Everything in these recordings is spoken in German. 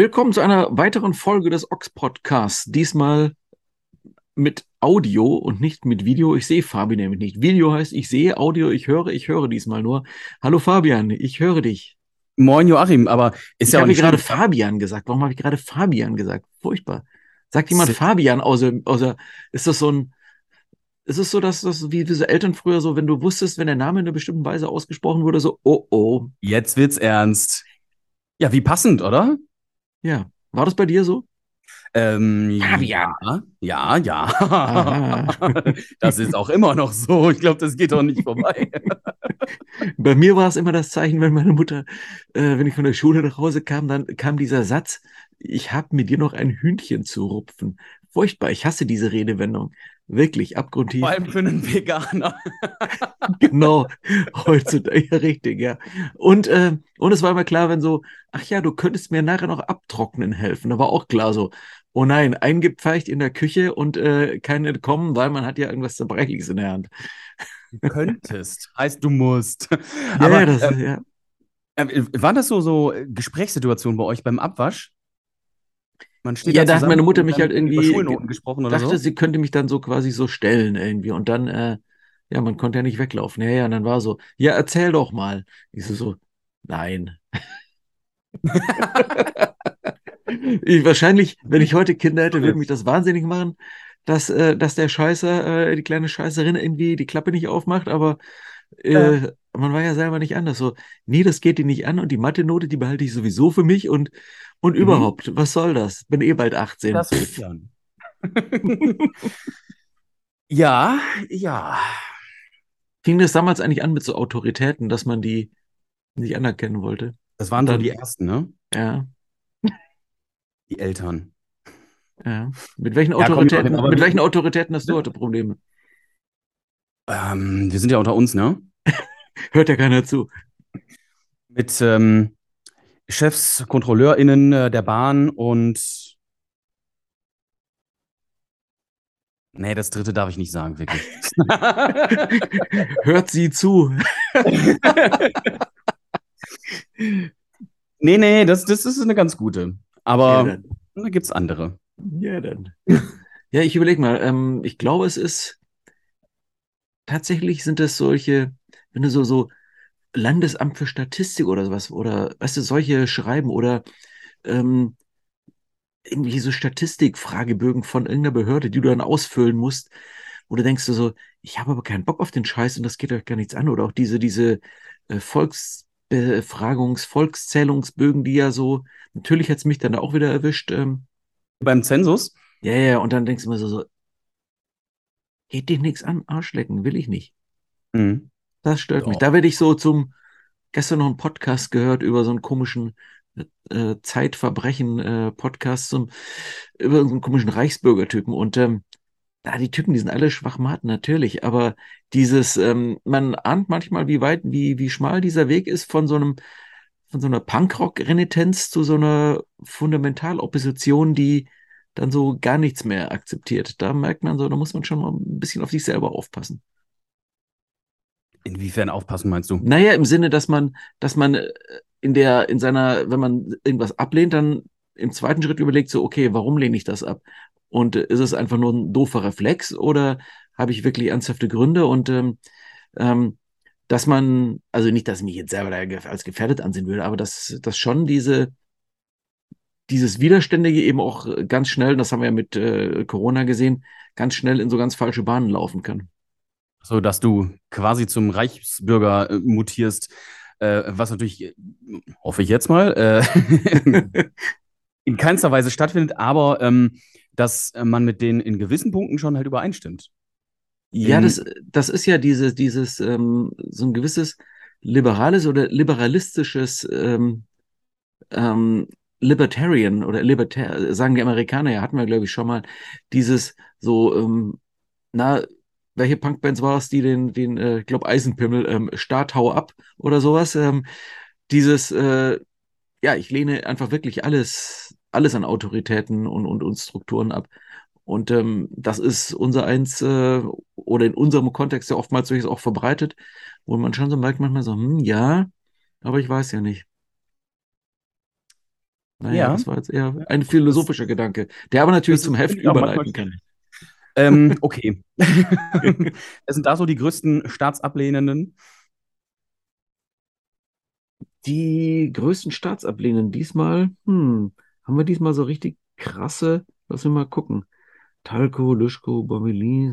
Willkommen zu einer weiteren Folge des Ox Podcasts. Diesmal mit Audio und nicht mit Video. Ich sehe Fabi nämlich nicht. Video heißt, ich sehe Audio, ich höre, ich höre diesmal nur. Hallo Fabian, ich höre dich. Moin Joachim, aber ist ich ja auch habe nicht gerade schlimm. Fabian gesagt. Warum habe ich gerade Fabian gesagt? Furchtbar. Sagt jemand Sit- Fabian außer, außer ist das so ein, ist es so, dass das wie diese Eltern früher so, wenn du wusstest, wenn der Name in einer bestimmten Weise ausgesprochen wurde, so, oh oh. Jetzt wird's ernst. Ja, wie passend, oder? Ja. War das bei dir so? Ähm, Fabian. Ja, ja, ja. Das ist auch immer noch so. Ich glaube, das geht doch nicht vorbei. Bei mir war es immer das Zeichen, wenn meine Mutter, äh, wenn ich von der Schule nach Hause kam, dann kam dieser Satz, ich habe mit dir noch ein Hühnchen zu rupfen. Furchtbar, ich hasse diese Redewendung. Wirklich, abgrundtief. Vor allem für einen Veganer. Genau, heutzutage, ja, richtig, ja. Und, äh, und es war immer klar, wenn so, ach ja, du könntest mir nachher noch abtrocknen helfen. Da war auch klar so, oh nein, eingepfeicht in der Küche und äh, kein Entkommen, weil man hat ja irgendwas Zerbrechliches in der Hand. Du könntest. Heißt, du musst. Ja, Aber das, ähm, ja. äh, waren das so, so Gesprächssituationen bei euch beim Abwasch? Man steht Ja, da da hat meine Mutter mich halt irgendwie gesprochen oder dachte, so? sie könnte mich dann so quasi so stellen irgendwie. Und dann, äh, ja, man konnte ja nicht weglaufen. Ja, ja, und dann war so, ja, erzähl doch mal. Ich so, so, nein. Ich, wahrscheinlich, wenn ich heute Kinder hätte, würde mich das wahnsinnig machen, dass, äh, dass der Scheißer, äh, die kleine Scheißerin irgendwie die Klappe nicht aufmacht, aber äh, man war ja selber nicht anders. So, nee, das geht dir nicht an und die Mathe-Note, die behalte ich sowieso für mich und, und Mhm. überhaupt, was soll das? Bin eh bald 18. Das ist dann. Ja, ja. Fing das damals eigentlich an mit so Autoritäten, dass man die nicht anerkennen wollte? Das waren Dann- die ersten, ne? Ja, Die Eltern. ja. Mit welchen Ja, komm, mit welchen Autoritäten hast du heute Probleme? Ähm, wir sind ja unter uns, ne? Hört ja keiner zu. Mit ähm, Chefs, KontrolleurInnen äh, der Bahn und. Nee, das dritte darf ich nicht sagen, wirklich. Hört sie zu. nee, nee, das, das ist eine ganz gute. Ja, Aber dann. da gibt's andere. Ja, dann. Ja, ich überlege mal. Ähm, ich glaube, es ist tatsächlich sind es solche, wenn du so, so Landesamt für Statistik oder sowas oder, weißt du, solche schreiben oder ähm, irgendwie so Statistikfragebögen von irgendeiner Behörde, die du dann ausfüllen musst, wo du denkst du so, ich habe aber keinen Bock auf den Scheiß und das geht euch gar nichts an. Oder auch diese, diese äh, Volksbefragungs-, Volkszählungsbögen, die ja so, natürlich hat es mich dann auch wieder erwischt. Ähm, Beim Zensus. ja, ja, und dann denkst du immer so, so, geht dich nichts an, Arschlecken, will ich nicht. Mhm. Das stört mich. Doch. Da werde ich so zum, gestern noch einen Podcast gehört über so einen komischen äh, Zeitverbrechen-Podcast zum, über so einen komischen Reichsbürgertypen. Und ähm, da die Typen, die sind alle Schwachmaten, natürlich, aber dieses, ähm, man ahnt manchmal, wie weit, wie, wie schmal dieser Weg ist von so einem, von so einer Punkrock-Renitenz zu so einer Fundamentalopposition, die dann so gar nichts mehr akzeptiert. Da merkt man so, da muss man schon mal ein bisschen auf sich selber aufpassen. Inwiefern aufpassen, meinst du? Naja, im Sinne, dass man, dass man äh, in der, in seiner, wenn man irgendwas ablehnt, dann im zweiten Schritt überlegt, so, okay, warum lehne ich das ab? Und äh, ist es einfach nur ein doofer Reflex oder habe ich wirklich ernsthafte Gründe? Und ähm, ähm, dass man, also nicht, dass ich mich jetzt selber als gefährdet ansehen würde, aber dass, dass schon diese, dieses Widerständige eben auch ganz schnell, das haben wir ja mit äh, Corona gesehen, ganz schnell in so ganz falsche Bahnen laufen kann. So, dass du quasi zum Reichsbürger äh, mutierst, äh, was natürlich, äh, hoffe ich jetzt mal, äh, in keinster Weise stattfindet, aber ähm, dass äh, man mit denen in gewissen Punkten schon halt übereinstimmt. Ja, das, das ist ja dieses, dieses, ähm, so ein gewisses liberales oder liberalistisches ähm, ähm, Libertarian oder Libertar, sagen die Amerikaner ja, hatten wir, glaube ich, schon mal, dieses so, ähm, na, welche Punkbands war es, die den, den, äh, ich glaube, Eisenpimmel, ähm, Start, hau ab oder sowas, ähm, dieses, äh, ja, ich lehne einfach wirklich alles, alles an Autoritäten und, und, und Strukturen ab. Und ähm, das ist unser eins, äh, oder in unserem Kontext ja oftmals durchaus auch verbreitet, wo man schon so merkt manchmal so, hm, ja, aber ich weiß ja nicht. Naja, Ja. das war jetzt eher ein philosophischer Gedanke, der aber natürlich Das zum Heft überleiten kann. Ähm, okay. Es sind da so die größten Staatsablehnenden. Die größten Staatsablehnungen diesmal, hm, haben wir diesmal so richtig krasse, lass mich mal gucken. Talco, Luschko, Bommeli,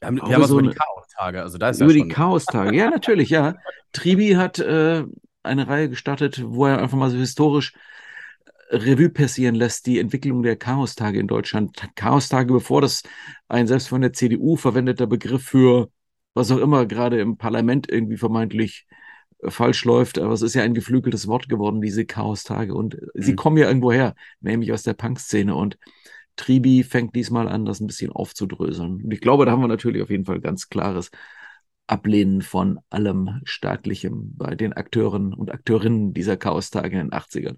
Wir haben, Aber wir haben was so über die Chaos-Tage. Also da ist über ja die. Chaostage. Ja, natürlich, ja. Tribi hat äh, eine Reihe gestartet, wo er einfach mal so historisch Revue passieren lässt, die Entwicklung der Chaostage in Deutschland. Chaostage, bevor das ein selbst von der CDU verwendeter Begriff für was auch immer gerade im Parlament irgendwie vermeintlich äh, falsch läuft, aber es ist ja ein geflügeltes Wort geworden, diese Chaostage. Und äh, sie Mhm. kommen ja irgendwo her, nämlich aus der Punk-Szene. Und Tribi fängt diesmal an, das ein bisschen aufzudröseln. Und ich glaube, da haben wir natürlich auf jeden Fall ganz klares Ablehnen von allem Staatlichem bei den Akteuren und Akteurinnen dieser Chaostage in den 80ern.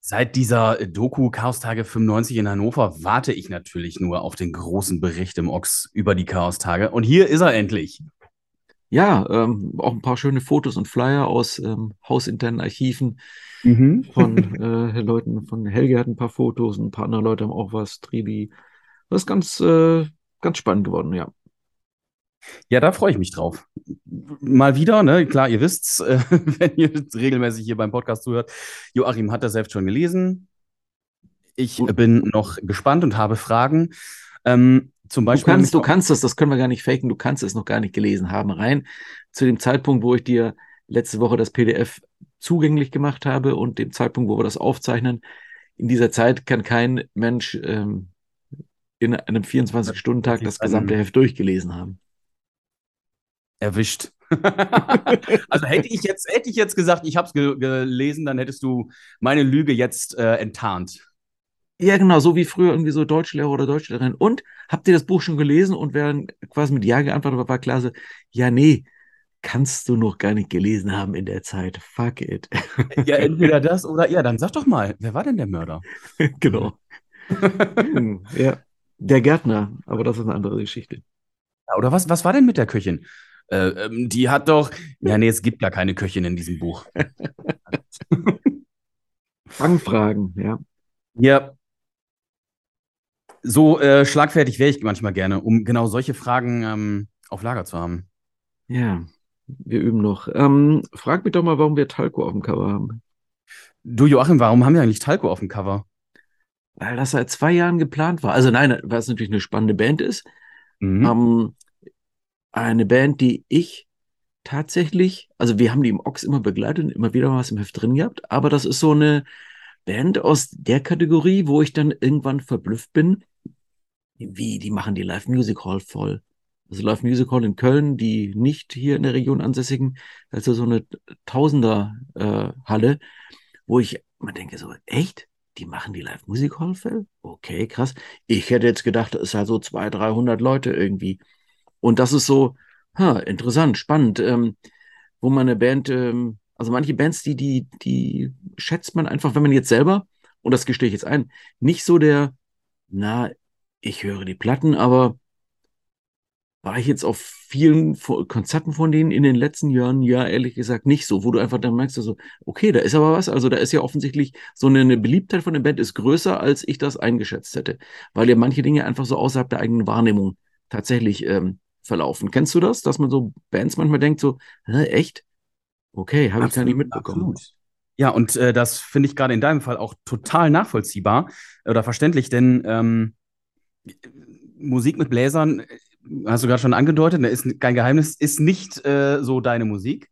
Seit dieser Doku Chaos-Tage 95 in Hannover warte ich natürlich nur auf den großen Bericht im Ochs über die Chaos-Tage. Und hier ist er endlich. Ja, ähm, auch ein paar schöne Fotos und Flyer aus ähm, hausinternen Archiven Mhm. von äh, Leuten, von Helge hat ein paar Fotos, ein paar andere Leute haben auch was, Tribi. Das ist ganz, äh, ganz spannend geworden, ja. Ja, da freue ich mich drauf. Mal wieder, ne? Klar, ihr wisst's, äh, wenn ihr regelmäßig hier beim Podcast zuhört. Joachim hat das selbst schon gelesen. Ich Gut. bin noch gespannt und habe Fragen. Ähm, zum Du Beispiel. kannst, du kannst das, das können wir gar nicht faken, du kannst es noch gar nicht gelesen haben. Rein zu dem Zeitpunkt, wo ich dir letzte Woche das PDF zugänglich gemacht habe und dem Zeitpunkt, wo wir das aufzeichnen. In dieser Zeit kann kein Mensch ähm, in einem 24-Stunden-Tag das gesamte Heft durchgelesen haben. Erwischt. also hätte ich jetzt, hätte ich jetzt gesagt, ich habe es ge gelesen, dann hättest du meine Lüge jetzt äh, enttarnt. Ja, genau, so wie früher irgendwie so Deutschlehrer oder Deutschlehrerin. Und habt ihr das Buch schon gelesen? Und wer dann quasi mit Ja geantwortet hat, war klar so, ja, nee, kannst du noch gar nicht gelesen haben in der Zeit. Fuck it. Ja, entweder das oder ja, dann sag doch mal, wer war denn der Mörder? genau. Hm, ja, der Gärtner, aber das ist eine andere Geschichte. Oder was, was war denn mit der Köchin? Äh, ähm, die hat doch. Ja, nee, es gibt gar keine Köchin in diesem Buch. Fangfragen, ja. Ja. So äh, schlagfertig wäre ich manchmal gerne, um genau solche Fragen ähm, auf Lager zu haben. Ja, wir üben noch. Ähm, frag mich doch mal, warum wir Talco auf dem Cover haben. Du, Joachim, warum haben wir eigentlich Talco auf dem Cover? Weil das seit zwei Jahren geplant war. Also nein, weil es natürlich eine spannende Band ist. Mhm. Ähm, eine Band, die ich tatsächlich, also wir haben die im Ochs immer begleitet und immer wieder was im Heft drin gehabt, aber das ist so eine Band aus der Kategorie, wo ich dann irgendwann verblüfft bin, wie, die machen die Live Music Hall voll. Also Live Music Hall in Köln, die nicht hier in der Region ansässigen, also so eine Tausender äh, Halle, wo ich man denke so, echt? Die machen die Live Music Hall voll? Okay, krass. Ich hätte jetzt gedacht, das ist halt so 200, 300 Leute irgendwie. Und das ist so, ha, interessant, spannend, ähm, wo man eine Band, ähm, also manche Bands, die, die, die schätzt man einfach, wenn man jetzt selber, und das gestehe ich jetzt ein, nicht so der, na, ich höre die Platten, aber war ich jetzt auf vielen Konzerten von denen in den letzten Jahren, ja, ehrlich gesagt, nicht so, wo du einfach dann merkst, so, okay, da ist aber was, also da ist ja offensichtlich so eine, eine Beliebtheit von der Band ist größer, als ich das eingeschätzt hätte, weil ja manche Dinge einfach so außerhalb der eigenen Wahrnehmung tatsächlich ähm, verlaufen. Kennst du das, dass man so Bands manchmal denkt, so, Hä, echt? Okay, habe ich gar nicht mitbekommen. absolut. Ja, und äh, das finde ich gerade in deinem Fall auch total nachvollziehbar oder verständlich, denn ähm, Musik mit Bläsern, äh, hast du gerade schon angedeutet, ne, ist kein Geheimnis, ist nicht äh, so deine Musik.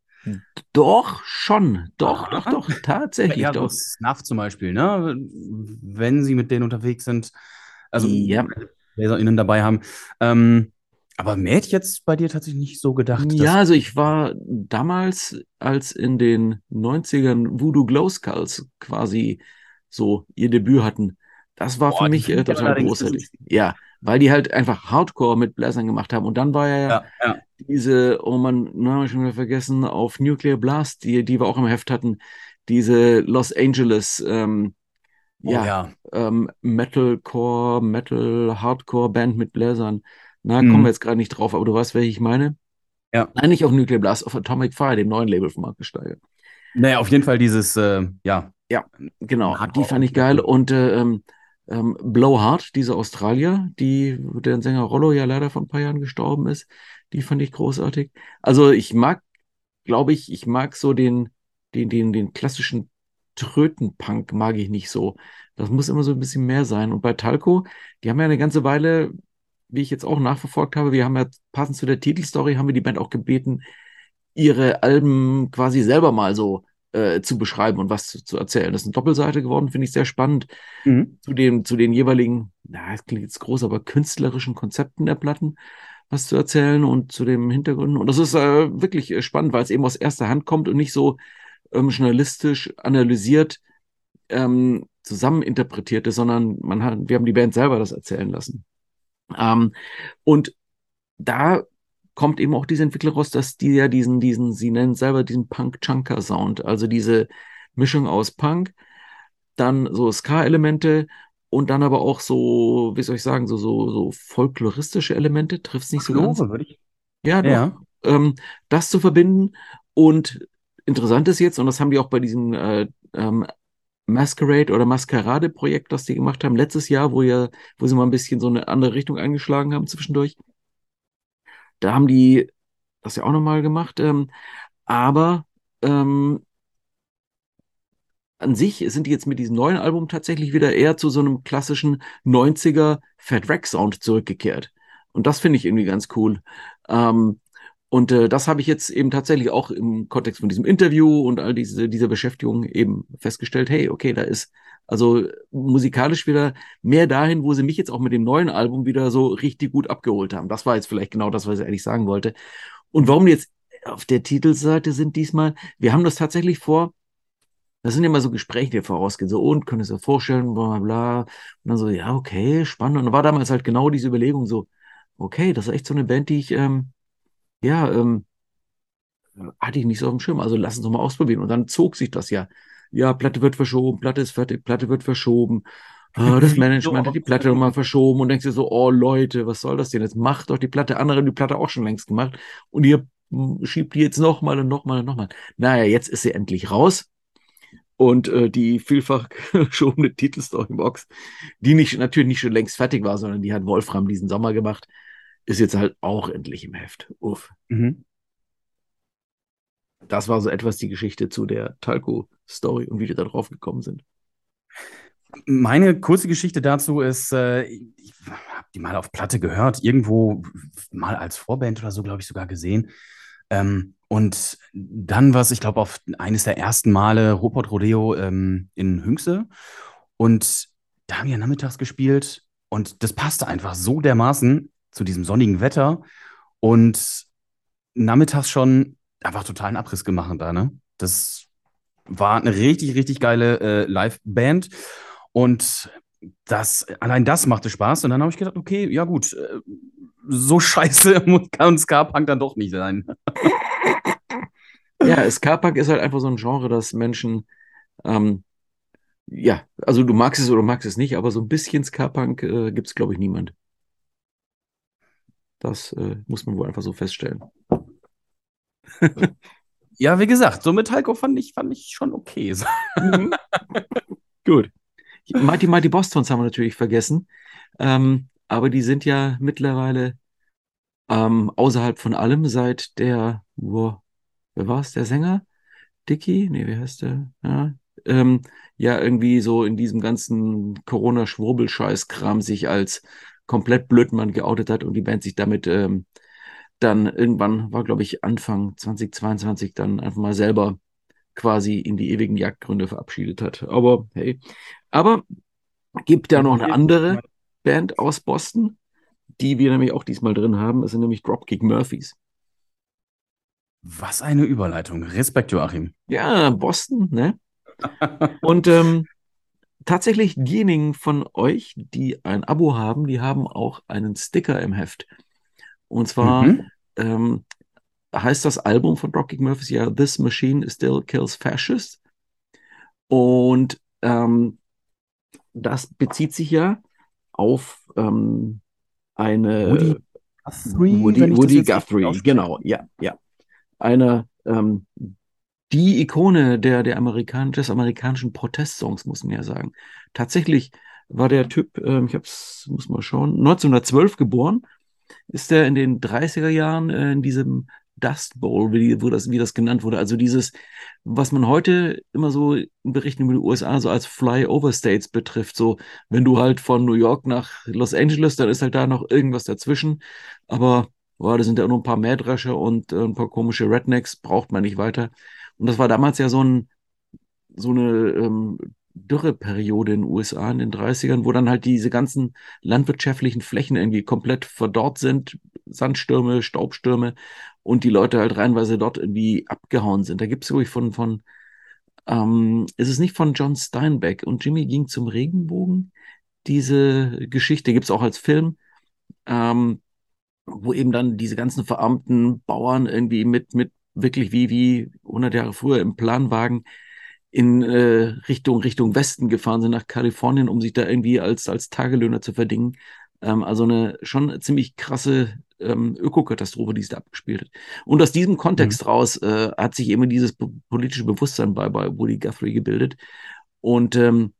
Doch, schon, doch, Aha. doch, doch, tatsächlich Ja, so doch. Snuff zum Beispiel, ne? Wenn sie mit denen unterwegs sind, also Ja. BläserInnen dabei haben. Ähm, aber mehr hätte ich jetzt bei dir tatsächlich nicht so gedacht. Ja, also ich war damals, als in den 90ern Voodoo Glow Skulls quasi so ihr Debüt hatten, das war Boah, für mich äh, total großartig. Ja, weil die halt einfach Hardcore mit Bläsern gemacht haben. Und dann war ja, ja, ja. diese, oh man, na, hab ich schon wieder vergessen, auf Nuclear Blast, die, die wir auch im Heft hatten, diese Los Angeles, ähm, Oh, ja, ja. ähm, Metalcore, Metal, Hardcore Band mit Bläsern. Na, Mhm. kommen wir jetzt gerade nicht drauf, aber du weißt, welche ich meine? Ja. Nein, nicht auf Nuclear Blast, auf Atomic Fire, dem neuen Label von Markus Steiger. Naja, auf jeden Fall dieses, äh, ja, Ja, genau. Die fand ich geil. Und äh, ähm, ähm, Blowhard, diese Australier, die, deren Sänger Rollo ja leider vor ein paar Jahren gestorben ist, die fand ich großartig. Also ich mag, glaube ich, ich mag so den, den, den, den klassischen Trötenpunk mag ich nicht so. Das muss immer so ein bisschen mehr sein. Und bei Talco, die haben ja eine ganze Weile, wie ich jetzt auch nachverfolgt habe, wir haben ja passend zu der Titelstory, haben wir die Band auch gebeten, ihre Alben quasi selber mal so äh, zu beschreiben und was zu, zu, erzählen. Das ist eine Doppelseite geworden, finde ich sehr spannend. Mhm. Zu, dem, zu den jeweiligen, na, es klingt jetzt groß, aber künstlerischen Konzepten der Platten was zu erzählen und zu dem Hintergrund. Und das ist äh, wirklich äh, spannend, weil es eben aus erster Hand kommt und nicht so ähm, journalistisch analysiert ähm, zusammeninterpretiert ist, sondern man hat, wir haben die Band selber das erzählen lassen. Ähm, und da kommt eben auch diese Entwickler raus, dass die ja diesen, diesen, sie nennen selber diesen Punk-Chunker-Sound, also diese Mischung aus Punk, dann so Ska-Elemente und dann aber auch so, wie soll ich sagen, so, so, so folkloristische Elemente, trifft es nicht so ganz. Würde ich. Ja, doch, ja. Ähm, das zu verbinden und interessant ist jetzt, und das haben die auch bei diesem äh, ähm, Masquerade oder Maskerade-Projekt, das die gemacht haben, letztes Jahr, wo ja, wo sie mal ein bisschen so eine andere Richtung eingeschlagen haben zwischendurch. Da haben die das ja auch nochmal gemacht. Ähm, aber ähm, an sich sind die jetzt mit diesem neuen Album tatsächlich wieder eher zu so einem klassischen 90er Fat Rack Sound zurückgekehrt. Und das finde ich irgendwie ganz cool. Ähm, und äh, das habe ich jetzt eben tatsächlich auch im Kontext von diesem Interview und all diese, dieser Beschäftigung eben festgestellt, hey, okay, da ist also musikalisch wieder mehr dahin, wo sie mich jetzt auch mit dem neuen Album wieder so richtig gut abgeholt haben. Das war jetzt vielleicht genau das, was ich eigentlich sagen wollte. Und warum jetzt auf der Titelseite sind diesmal, wir haben das tatsächlich vor, das sind immer so Gespräche, die vorausgehen, so, und können es dir vorstellen, bla, bla, bla. Und dann so, ja, okay, spannend. Und dann war damals halt genau diese Überlegung so, okay, das ist echt so eine Band, die ich, ähm, ja, ähm, hatte ich nicht so auf dem Schirm. Also lass uns doch mal ausprobieren. Und dann zog sich das ja. Ja, Platte wird verschoben, Platte ist fertig, Platte wird verschoben. Äh, das Management hat die Platte nochmal verschoben und denkst dir so, oh Leute, was soll das denn? Jetzt macht doch die Platte, andere haben die Platte auch schon längst gemacht und ihr hm, schiebt die jetzt nochmal und nochmal und nochmal. Naja, jetzt ist sie endlich raus. Und äh, die vielfach geschobene Titelstorybox, die nicht, natürlich nicht schon längst fertig war, sondern die hat Wolfram diesen Sommer gemacht, ist jetzt halt auch endlich im Heft. Uff. Mhm. Das war so etwas die Geschichte zu der Talco-Story und wie die da drauf gekommen sind. Meine kurze Geschichte dazu ist, äh, ich habe die mal auf Platte gehört, irgendwo mal als Vorband oder so, glaube ich, sogar gesehen. Ähm, und dann was, ich glaube, auf eines der ersten Male Ruhrpott Rodeo ähm, in Hünxe. Und da haben wir nachmittags gespielt und das passte einfach so dermaßen zu diesem sonnigen Wetter und nachmittags schon einfach totalen Abriss gemacht da, ne? Das war eine richtig, richtig geile äh, Live-Band und das, allein das machte Spaß und dann habe ich gedacht, okay, ja gut, äh, so scheiße kann Ska-Punk dann doch nicht sein. ja, Ska-Punk ist halt einfach so ein Genre, das Menschen, ähm, ja, also du magst es oder magst es nicht, aber so ein bisschen Ska-Punk äh, gibt es, glaube ich, niemand. Das äh, muss man wohl einfach so feststellen. ja, wie gesagt, so Metallica fand ich, fand ich schon okay. mhm. Gut. Mighty Mighty Bostons haben wir natürlich vergessen. Ähm, aber die sind ja mittlerweile ähm, außerhalb von allem seit der, wo, wer war es, der Sänger? Dicky? Nee, wie heißt der? Ja, ähm, ja, irgendwie so in diesem ganzen Corona-Schwurbelscheiß-Kram sich als komplett Blödmann geoutet hat und die Band sich damit ähm, dann irgendwann, war glaube ich Anfang 2022, dann einfach mal selber quasi in die ewigen Jagdgründe verabschiedet hat. Aber hey, aber gibt ja noch eine andere Band aus Boston, die wir nämlich auch diesmal drin haben. Das sind nämlich Dropkick Murphys. Was eine Überleitung. Respekt, Joachim. Ja, Boston, ne? Und ähm, tatsächlich diejenigen von euch, die ein Abo haben, die haben auch einen Sticker im Heft. Und zwar mhm. ähm, heißt das Album von Dropkick Murphys ja This Machine Still Kills Fascists. Und ähm, das bezieht sich ja auf ähm, eine Woody Guthrie, Woody, Woody Guthrie genau, ja, ja. Eine ähm, die Ikone der, der Amerikan des amerikanischen Protestsongs, muss man ja sagen. Tatsächlich war der Typ, äh, ich hab's, muss mal schauen, 1912 geboren, ist er in den 30er Jahren äh, in diesem Dust Bowl, wie, wo das, wie das genannt wurde. Also dieses, was man heute immer so in Berichten über die USA so als Flyover States betrifft. So, wenn du halt von New York nach Los Angeles, dann ist halt da noch irgendwas dazwischen. Aber boah, da sind ja nur ein paar Mähdrescher und äh, ein paar komische Rednecks, braucht man nicht weiter. Und das war damals ja so ein, so eine ähm, Dürreperiode in den USA in den 30ern, wo dann halt diese ganzen landwirtschaftlichen Flächen irgendwie komplett verdorrt sind, Sandstürme, Staubstürme und die Leute halt reinweise dort irgendwie abgehauen sind. Da gibt es, glaube von, von ähm, ist es nicht von John Steinbeck und Jimmy ging zum Regenbogen? Diese Geschichte gibt es auch als Film, ähm, wo eben dann diese ganzen verarmten Bauern irgendwie mit, mit wirklich wie, wie 100 Jahre früher im Planwagen in äh, Richtung, Richtung Westen gefahren sind, nach Kalifornien, um sich da irgendwie als, als Tagelöhner zu verdingen. Ähm, also eine schon ziemlich krasse ähm, Ökokatastrophe, die es da abgespielt hat. Und aus diesem Kontext mhm. raus äh, hat sich eben dieses politische Bewusstsein bei, bei Woody Guthrie gebildet. Und ähm,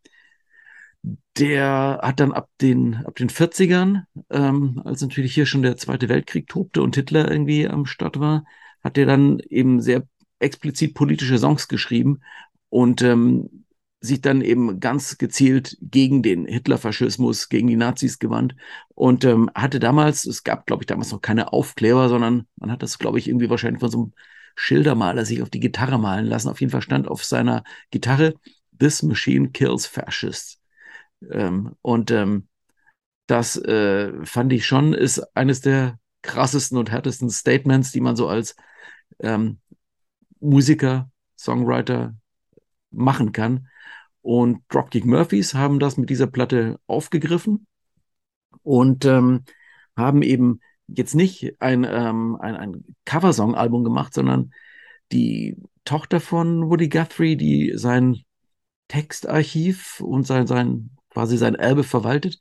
der hat dann ab den, ab den 40ern, ähm, als natürlich hier schon der Zweite Weltkrieg tobte und Hitler irgendwie am Start war, hat er dann eben sehr explizit politische Songs geschrieben und ähm, sich dann eben ganz gezielt gegen den Hitlerfaschismus, gegen die Nazis gewandt und ähm, hatte damals, es gab, glaube ich, damals noch keine Aufkleber, sondern man hat das, glaube ich, irgendwie wahrscheinlich von so einem Schildermaler sich auf die Gitarre malen lassen. Auf jeden Fall stand auf seiner Gitarre This Machine Kills Fascists. Ähm, und ähm, das äh, fand ich schon, ist eines der krassesten und härtesten Statements, die man so als ähm, Musiker, Songwriter machen kann. Und Dropkick Murphys haben das mit dieser Platte aufgegriffen und ähm, haben eben jetzt nicht ein, ähm, ein, ein Coversong-Album gemacht, sondern die Tochter von Woody Guthrie, die sein Textarchiv und sein, sein quasi sein Erbe verwaltet,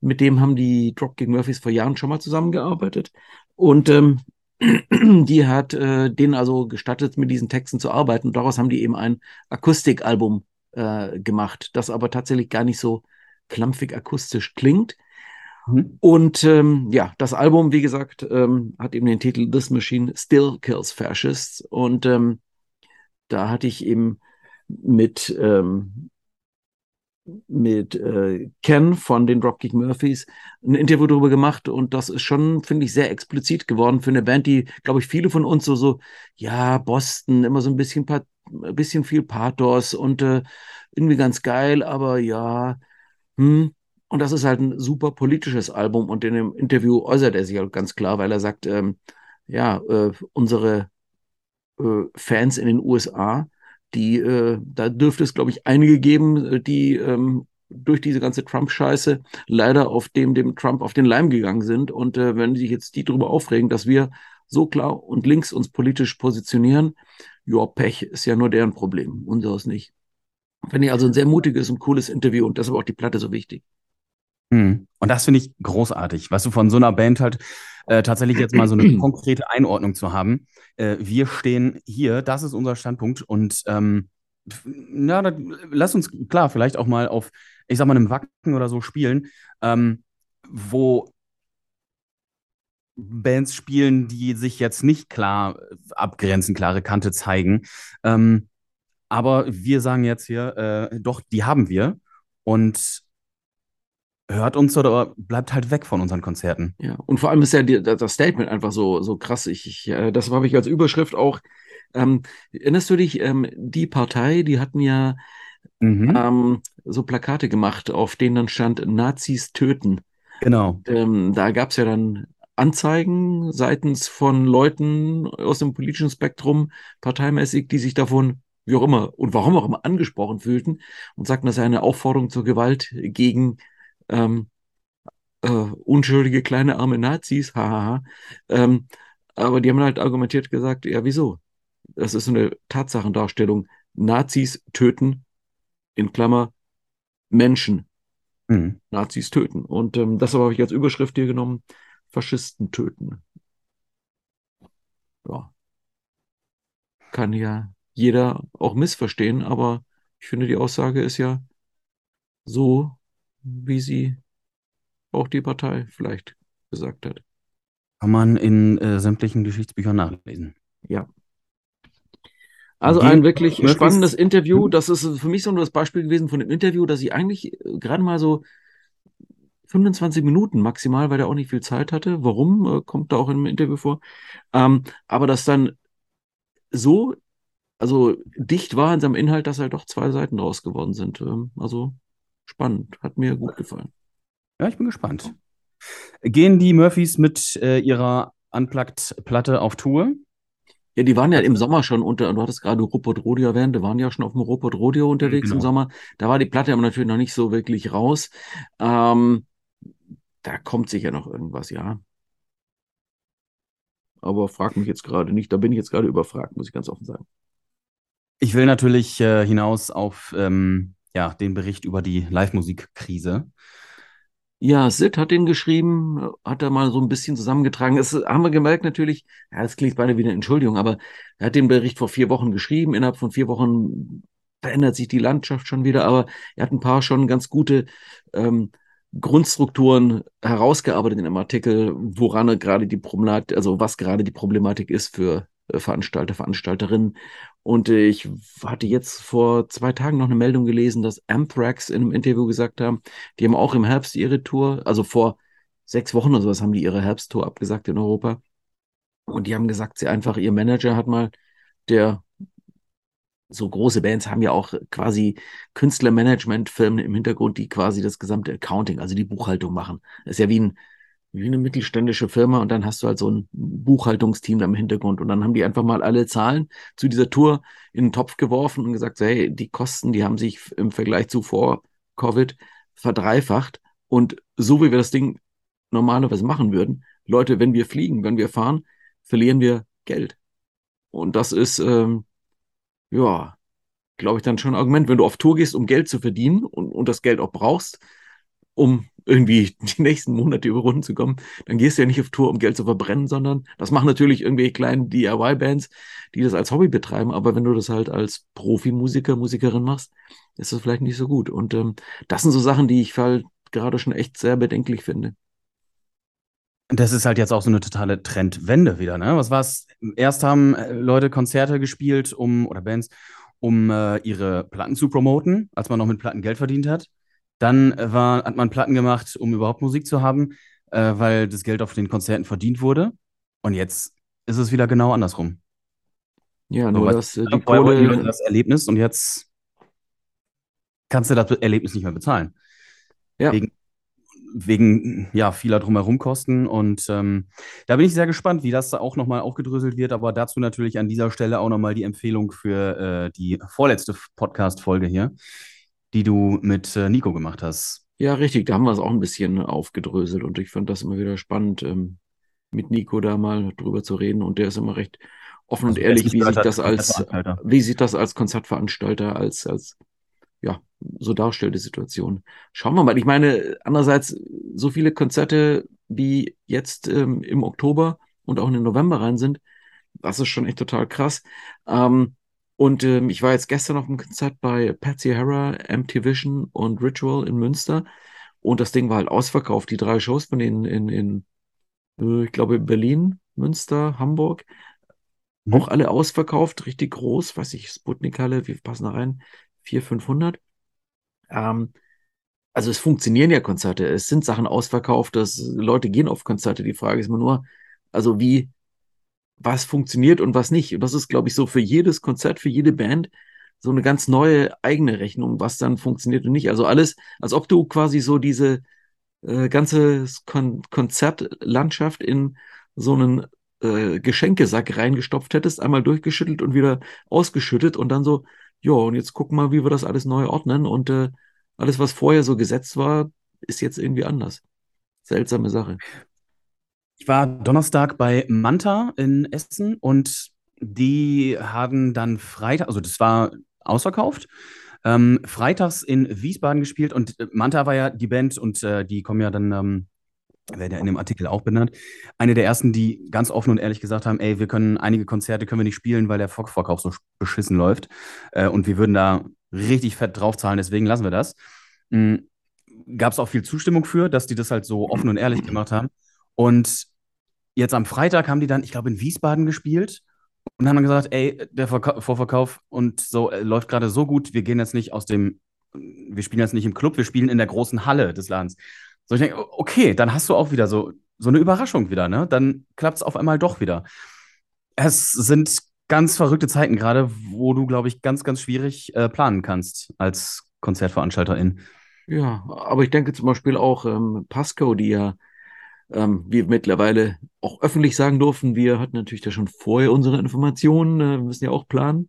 mit dem haben die Dropkick Murphys vor Jahren schon mal zusammengearbeitet. Und ähm, die hat äh, denen also gestattet, mit diesen Texten zu arbeiten. Und daraus haben die eben ein Akustikalbum äh, gemacht, das aber tatsächlich gar nicht so klampfig akustisch klingt. Mhm. Und ähm, ja, das Album, wie gesagt, ähm, hat eben den Titel This Machine Still Kills Fascists. Und ähm, da hatte ich eben mit ähm, mit äh, Ken von den Dropkick Murphys ein Interview darüber gemacht und das ist schon, finde ich, sehr explizit geworden für eine Band, die, glaube ich, viele von uns so, so, ja, Boston, immer so ein bisschen, ein bisschen viel Pathos und äh, irgendwie ganz geil, aber ja, hm. Und das ist halt ein super politisches Album und in dem Interview äußert er sich halt ganz klar, weil er sagt, ähm, ja, äh, unsere äh, Fans in den USA, die, äh, da dürfte es, glaube ich, einige geben, äh, die ähm, durch diese ganze Trump-Scheiße leider auf dem, dem Trump auf den Leim gegangen sind. Und äh, wenn sich jetzt die darüber aufregen, dass wir so klar und links uns politisch positionieren, ja, Pech ist ja nur deren Problem, unseres nicht. Finde ich also ein sehr mutiges und cooles Interview und deshalb auch die Platte so wichtig. Hm. Und das finde ich großartig, was du von so einer Band halt äh, tatsächlich jetzt mal so eine konkrete Einordnung zu haben. Äh, wir stehen hier, das ist unser Standpunkt und ähm, na, das, lass uns klar vielleicht auch mal auf, ich sag mal, einem Wacken oder so spielen, ähm, wo Bands spielen, die sich jetzt nicht klar abgrenzen, klare Kante zeigen. Ähm, aber wir sagen jetzt hier, äh, doch, die haben wir. Und hört uns oder bleibt halt weg von unseren Konzerten. Ja, und vor allem ist ja die, das Statement einfach so, so krass. Ich, ich, äh, das habe ich als Überschrift auch. Ähm, erinnerst du dich, ähm, die Partei, die hatten ja mhm. ähm, so Plakate gemacht, auf denen dann stand Nazis töten. Genau. Ähm, da gab es ja dann Anzeigen seitens von Leuten aus dem politischen Spektrum, parteimäßig, die sich davon wie auch immer und warum auch immer angesprochen fühlten und sagten, das sei eine Aufforderung zur Gewalt gegen ähm, äh, unschuldige kleine arme Nazis, hahaha. Ähm, aber die haben halt argumentiert gesagt, ja, wieso? Das ist eine Tatsachendarstellung. Nazis töten, in Klammer, Menschen. Mhm. Nazis töten. Und ähm, das habe ich als Überschrift hier genommen, Faschisten töten. Ja. Kann ja jeder auch missverstehen, aber ich finde, die Aussage ist ja so, wie sie auch die Partei vielleicht gesagt hat. Kann man in äh, sämtlichen Geschichtsbüchern nachlesen. Ja. Also ein wirklich spannendes Interview. Das ist für mich so nur das Beispiel gewesen von dem Interview, dass ich eigentlich äh, gerade mal so 25 Minuten maximal, weil er auch nicht viel Zeit hatte. Warum, äh, kommt da auch im Interview vor. Ähm, aber das dann so, also dicht war in seinem Inhalt, dass halt doch zwei Seiten draus geworden sind. Ähm, also spannend, hat mir gut gefallen. Ja, ich bin gespannt. Gehen die Murphys mit äh, ihrer Unplugged-Platte auf Tour? Ja, die waren ja im Sommer schon unter, du hattest gerade Rupert Rodeo erwähnt, die waren ja schon auf dem Rupert Rodeo unterwegs im Genau. Sommer. Da war die Platte aber natürlich noch nicht so wirklich raus. Ähm, da kommt sicher noch irgendwas, ja. Aber frag mich jetzt gerade nicht, da bin ich jetzt gerade überfragt, muss ich ganz offen sagen. Ich will natürlich äh, hinaus auf ähm, ja, den Bericht über die Live-Musik-Krise. Ja, Sid hat den geschrieben, hat da mal so ein bisschen zusammengetragen. Das haben wir gemerkt natürlich, ja, das klingt beinahe wie eine Entschuldigung, aber er hat den Bericht vor vier Wochen geschrieben. Innerhalb von vier Wochen verändert sich die Landschaft schon wieder, aber er hat ein paar schon ganz gute ähm, Grundstrukturen herausgearbeitet in einem Artikel, woran er gerade die Problematik, also was gerade die Problematik ist für äh, Veranstalter, Veranstalterinnen. Und äh, ich hatte jetzt vor zwei Tagen noch eine Meldung gelesen, dass Anthrax in einem Interview gesagt haben, die haben auch im Herbst ihre Tour, also vor sechs Wochen oder sowas haben die ihre Herbsttour abgesagt in Europa. Und die haben gesagt, sie einfach, ihr Manager hat mal, der so große Bands haben ja auch quasi Künstlermanagement-Firmen im Hintergrund, die quasi das gesamte Accounting, also die Buchhaltung machen. Das ist ja wie ein wie eine mittelständische Firma und dann hast du halt so ein Buchhaltungsteam da im Hintergrund und dann haben die einfach mal alle Zahlen zu dieser Tour in den Topf geworfen und gesagt, so, hey, die Kosten, die haben sich im Vergleich zu vor Covid verdreifacht und so wie wir das Ding normalerweise machen würden, Leute, wenn wir fliegen, wenn wir fahren, verlieren wir Geld. Und das ist, ähm, ja, glaube ich, dann schon ein Argument, wenn du auf Tour gehst, um Geld zu verdienen und, und das Geld auch brauchst, um irgendwie die nächsten Monate über Runden zu kommen, dann gehst du ja nicht auf Tour, um Geld zu verbrennen, sondern das machen natürlich irgendwelche kleinen DIY-Bands, die das als Hobby betreiben. Aber wenn du das halt als Profimusiker, Musikerin machst, ist das vielleicht nicht so gut. Und ähm, das sind so Sachen, die ich halt gerade schon echt sehr bedenklich finde. Das ist halt jetzt auch so eine totale Trendwende wieder, ne? Was war's? Erst haben äh, Leute Konzerte gespielt, um, oder Bands, um äh, ihre Platten zu promoten, als man noch mit Platten Geld verdient hat. Dann äh, war, hat man Platten gemacht, um überhaupt Musik zu haben, äh, weil das Geld auf den Konzerten verdient wurde. Und jetzt ist es wieder genau andersrum. Ja, So, nur dass du, äh, die Kohle, das Erlebnis und jetzt kannst du das Erlebnis nicht mehr bezahlen. ja, Wegen, wegen ja, vieler drumherum Kosten. Und ähm, da bin ich sehr gespannt, wie das auch nochmal aufgedröselt wird. Aber dazu natürlich an dieser Stelle auch nochmal die Empfehlung für äh, die vorletzte Podcast-Folge hier, die du mit äh, Nico gemacht hast. ja, richtig, da haben wir es auch ein bisschen aufgedröselt und ich fand das immer wieder spannend, ähm, mit Nico da mal drüber zu reden und der ist immer recht offen und Also, es ehrlich, wie sich das als, Konzertveranstalter. wie sich das als Konzertveranstalter, als, als, ja, so darstellt, die Situation. Schauen wir mal. Ich meine, andererseits, so viele Konzerte, wie jetzt ähm, im Oktober und auch in den November rein sind, das ist schon echt total krass. Ähm, und ähm, ich war jetzt gestern auf einem Konzert bei Patsy Harrer, Empty Vision und Ritual in Münster. Und das Ding war halt ausverkauft. Die drei Shows von denen in, in äh, ich glaube, Berlin, Münster, Hamburg, Mhm. auch alle ausverkauft, richtig groß, weiß ich, Sputnik-Halle, wie passen da rein? 400, 500. Ähm, also es funktionieren ja Konzerte, es sind Sachen ausverkauft, dass Leute gehen auf Konzerte. Die Frage ist immer nur, also wie, was funktioniert und was nicht. Und das ist, glaube ich, so für jedes Konzert, für jede Band so eine ganz neue eigene Rechnung, was dann funktioniert und nicht. Also alles, als ob du quasi so diese äh, ganze Kon Konzertlandschaft in so einen äh, Geschenkesack reingestopft hättest, einmal durchgeschüttelt und wieder ausgeschüttet und dann so, ja, und jetzt gucken wir mal, wie wir das alles neu ordnen. Und äh, alles, was vorher so gesetzt war, ist jetzt irgendwie anders. Seltsame Sache. Ich war Donnerstag bei Manta in Essen und die haben dann Freitag, also das war ausverkauft, ähm, freitags in Wiesbaden gespielt und äh, Manta war ja die Band und äh, die kommen ja dann ähm, werden ja in dem Artikel auch benannt. Eine der ersten, die ganz offen und ehrlich gesagt haben, ey, wir können einige Konzerte können wir nicht spielen, weil der Vorverkauf so beschissen läuft. Äh, und wir würden da richtig fett draufzahlen, deswegen lassen wir das. Mhm. Gab es auch viel Zustimmung für, dass die das halt so offen und ehrlich gemacht haben. Und jetzt am Freitag haben die dann, ich glaube, in Wiesbaden gespielt und haben dann gesagt, ey, der Verka Vorverkauf und so äh, läuft gerade so gut, wir gehen jetzt nicht aus dem, wir spielen jetzt nicht im Club, wir spielen in der großen Halle des Ladens. So, ich denke, okay, dann hast du auch wieder so, so eine Überraschung wieder, ne? Dann klappt es auf einmal doch wieder. Es sind ganz verrückte Zeiten gerade, wo du, glaube ich, ganz, ganz schwierig äh, planen kannst als Konzertveranstalterin. Ja, aber ich denke zum Beispiel auch ähm, Pasco, die ja ähm, wir mittlerweile auch öffentlich sagen durften, wir hatten natürlich da schon vorher unsere Informationen, äh, müssen ja auch planen.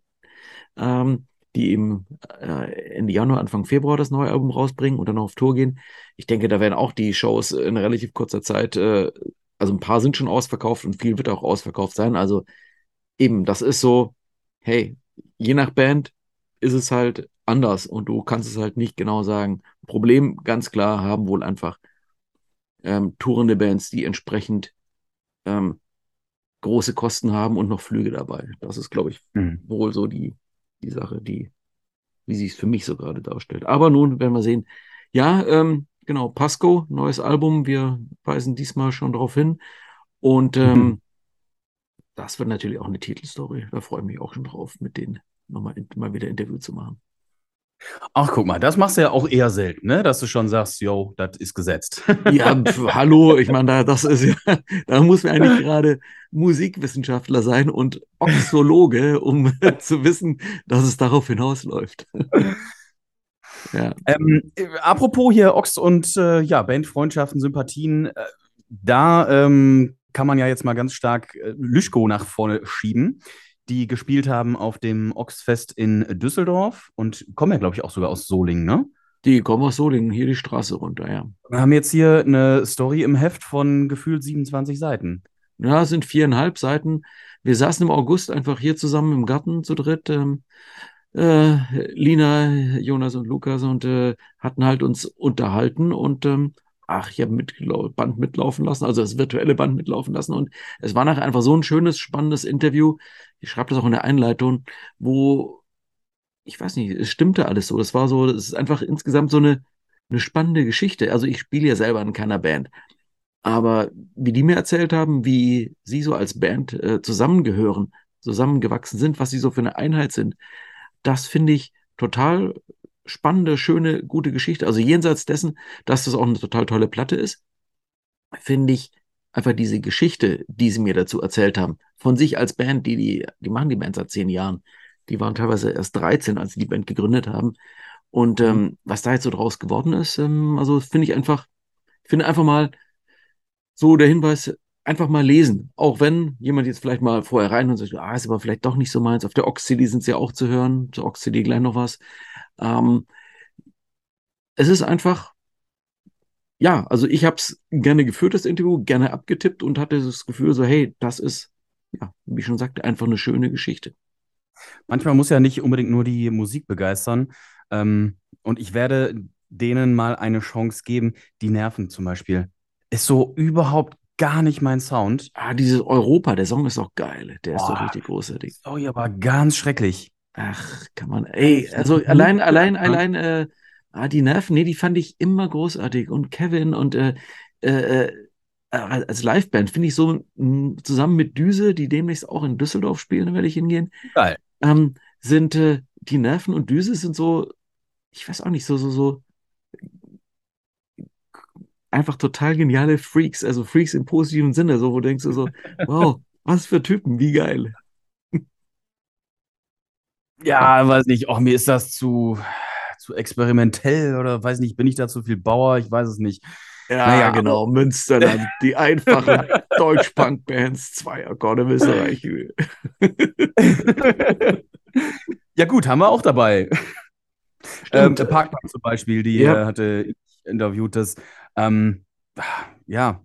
Ähm, die im äh, Ende Januar, Anfang Februar das neue Album rausbringen und dann auf Tour gehen. Ich denke, da werden auch die Shows in relativ kurzer Zeit, äh, also ein paar sind schon ausverkauft und viel wird auch ausverkauft sein. Also eben, das ist so, hey, je nach Band ist es halt anders und du kannst es halt nicht genau sagen. Problem ganz klar haben wohl einfach ähm, tourende Bands, die entsprechend ähm, große Kosten haben und noch Flüge dabei. Das ist, glaube ich, mhm. wohl so die, die Sache, die, wie sich es für mich so gerade darstellt. Aber nun werden wir sehen. Ja, ähm, genau, Pasco, neues Album. Wir weisen diesmal schon darauf hin. Und ähm, mhm. das wird natürlich auch eine Titelstory. Da freue ich mich auch schon drauf, mit denen nochmal mal wieder Interview zu machen. Ach, guck mal, das machst du ja auch eher selten, ne? Dass du schon sagst, yo, das ist gesetzt. Ja, pf, hallo, ich meine, da, das ist ja, da muss man eigentlich gerade Musikwissenschaftler sein und Oxologe, um zu wissen, dass es darauf hinausläuft. ja. Ähm, apropos hier Ox und äh, ja, Bandfreundschaften, Sympathien, äh, da ähm, kann man ja jetzt mal ganz stark äh, Lüschko nach vorne schieben die gespielt haben auf dem Oxfest in Düsseldorf und kommen ja, glaube ich, auch sogar aus Solingen, ne? Die kommen aus Solingen, hier die Straße runter, ja. Wir haben jetzt hier eine Story im Heft von gefühlt 27 Seiten. Ja, es sind viereinhalb Seiten. Wir saßen im August einfach hier zusammen im Garten zu dritt. Ähm, äh, Lina, Jonas und Lukas und äh, hatten halt uns unterhalten und ähm, ach, ich habe mit Band mitlaufen lassen, also das virtuelle Band mitlaufen lassen. Und es war nachher einfach so ein schönes, spannendes Interview. Ich schreibe das auch in der Einleitung, wo, ich weiß nicht, es stimmte alles so. Das war so, es ist einfach insgesamt so eine, eine spannende Geschichte. Also ich spiele ja selber in keiner Band. Aber wie die mir erzählt haben, wie sie so als Band äh, zusammengehören, zusammengewachsen sind, was sie so für eine Einheit sind, das finde ich total spannende, schöne, gute Geschichte. Also jenseits dessen, dass das auch eine total tolle Platte ist, finde ich einfach diese Geschichte, die sie mir dazu erzählt haben, von sich als Band, die, die, die machen die Band seit zehn Jahren. Die waren teilweise erst 13, als sie die Band gegründet haben. Und mhm. ähm, was da jetzt so draus geworden ist, ähm, also finde ich einfach, ich finde einfach mal so der Hinweis, einfach mal lesen. Auch wenn jemand jetzt vielleicht mal vorher rein und sagt, ah, ist aber vielleicht doch nicht so meins. Auf der Ox-CD sind sie ja auch zu hören. Zur Ox-CD gleich noch was. Ähm, es ist einfach, ja, also ich habe es gerne geführt, das Interview, gerne abgetippt und hatte das Gefühl so, hey, das ist, ja, wie ich schon sagte, einfach eine schöne Geschichte. Manchmal muss ja nicht unbedingt nur die Musik begeistern. Ähm, und ich werde denen mal eine Chance geben. Die Nerven zum Beispiel. Ist so überhaupt gar nicht mein Sound. Ah, dieses Europa, der Song ist auch geil. Der ist Boah, doch richtig großartig. Sorry, aber ganz schrecklich. Ach, kann man. Ey, also allein, allein, allein, äh, ah, die Nerven, nee, die fand ich immer großartig. Und Kevin und äh, äh, äh als Liveband finde ich so mh, zusammen mit Düse, die demnächst auch in Düsseldorf spielen, da werde ich hingehen. Geil. Ähm, sind äh, die Nerven und Düse sind so, ich weiß auch nicht, so, so, so einfach total geniale Freaks, also Freaks im positiven Sinne, so wo denkst du so, wow, was für Typen, wie geil. Ja, weiß nicht, oh, mir ist das zu, zu experimentell oder weiß nicht, bin ich da zu viel Bauer? Ich weiß es nicht. Ja, naja, genau, Münsterland, die einfachen Deutsch-Punk-Bands, zwei Akkorde Österreich. ja, gut, haben wir auch dabei. Ähm, der Parkbank zum Beispiel, die ja. Äh, hatte ich interviewt, das, ähm, ja,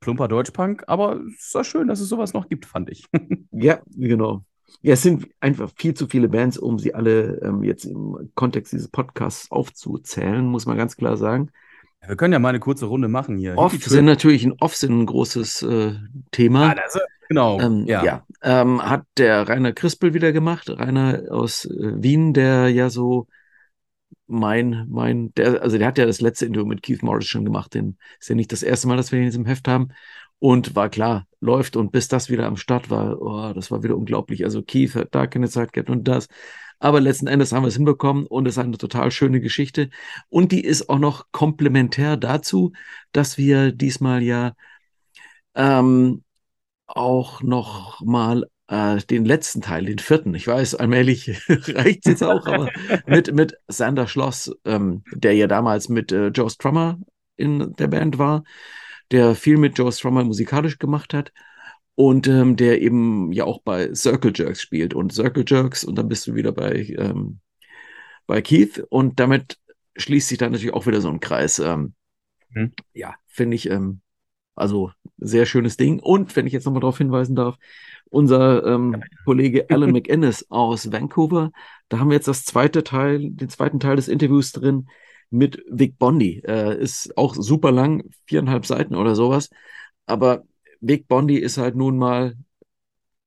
plumper Deutschpunk, aber es ist schön, dass es sowas noch gibt, fand ich. ja, genau. Ja, es sind einfach viel zu viele Bands, um sie alle ähm, jetzt im Kontext dieses Podcasts aufzuzählen, muss man ganz klar sagen. Wir können ja mal eine kurze Runde machen hier. Off sind natürlich ein Off sind ein großes äh, Thema. Ah, das, genau. Ähm, ja. ja. Ähm, hat der Rainer Krispel wieder gemacht. Rainer aus äh, Wien, der ja so mein, mein, der, also der hat ja das letzte Interview mit Keith Morris schon gemacht. Den ist ja nicht das erste Mal, dass wir ihn jetzt im Heft haben. Und war klar, läuft. Und bis das wieder am Start war, oh, das war wieder unglaublich. Also Keith hat da keine Zeit gehabt und das. Aber letzten Endes haben wir es hinbekommen und es ist eine total schöne Geschichte. Und die ist auch noch komplementär dazu, dass wir diesmal ja ähm, auch noch mal äh, den letzten Teil, den vierten, ich weiß, allmählich reicht es jetzt auch, aber mit, mit Sander Schloss, ähm, der ja damals mit äh, Joe Strummer in der Band war, der viel mit Joe Strummer musikalisch gemacht hat und ähm, der eben ja auch bei Circle Jerks spielt und Circle Jerks und dann bist du wieder bei, ähm, bei Keith und damit schließt sich dann natürlich auch wieder so ein Kreis. Ähm, mhm. Ja, finde ich ähm, also sehr schönes Ding. Und wenn ich jetzt nochmal darauf hinweisen darf, unser ähm, Kollege Alan McInnes aus Vancouver, da haben wir jetzt das zweite Teil, den zweiten Teil des Interviews drin mit Vic Bondi. Äh, ist auch super lang, viereinhalb Seiten oder sowas. Aber Vic Bondi ist halt nun mal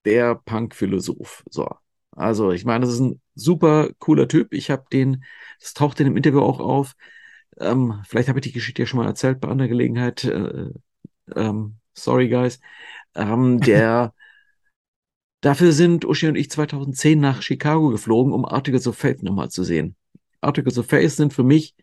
der Punk-Philosoph. So. Also, ich meine, das ist ein super cooler Typ. Ich habe den, das taucht in dem Interview auch auf. Ähm, vielleicht habe ich die Geschichte ja schon mal erzählt bei anderer Gelegenheit. Äh, ähm, sorry, guys. Ähm, der, dafür sind Uschi und ich 2010 nach Chicago geflogen, um Articles of Faith nochmal zu sehen. Articles of Faith sind für mich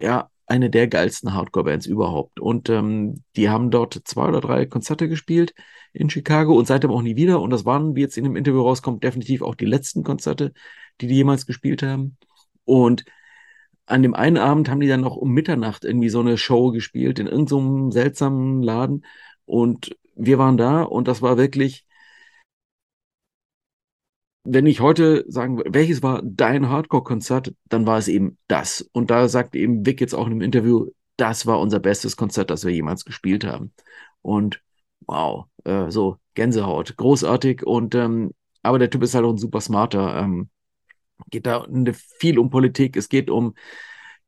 ja eine der geilsten Hardcore-Bands überhaupt. Und ähm, die haben dort zwei oder drei Konzerte gespielt in Chicago und seitdem auch nie wieder. Und das waren, wie jetzt in dem Interview rauskommt, definitiv auch die letzten Konzerte, die die jemals gespielt haben. Und an dem einen Abend haben die dann noch um Mitternacht irgendwie so eine Show gespielt in irgendeinem so seltsamen Laden. Und wir waren da und das war wirklich wenn ich heute sagen würde, welches war dein Hardcore-Konzert, dann war es eben das. Und da sagt eben Vic jetzt auch in einem Interview, das war unser bestes Konzert, das wir jemals gespielt haben. Und wow, äh, so Gänsehaut, großartig. Und ähm, aber der Typ ist halt auch ein super smarter. Ähm, geht da viel um Politik, es geht um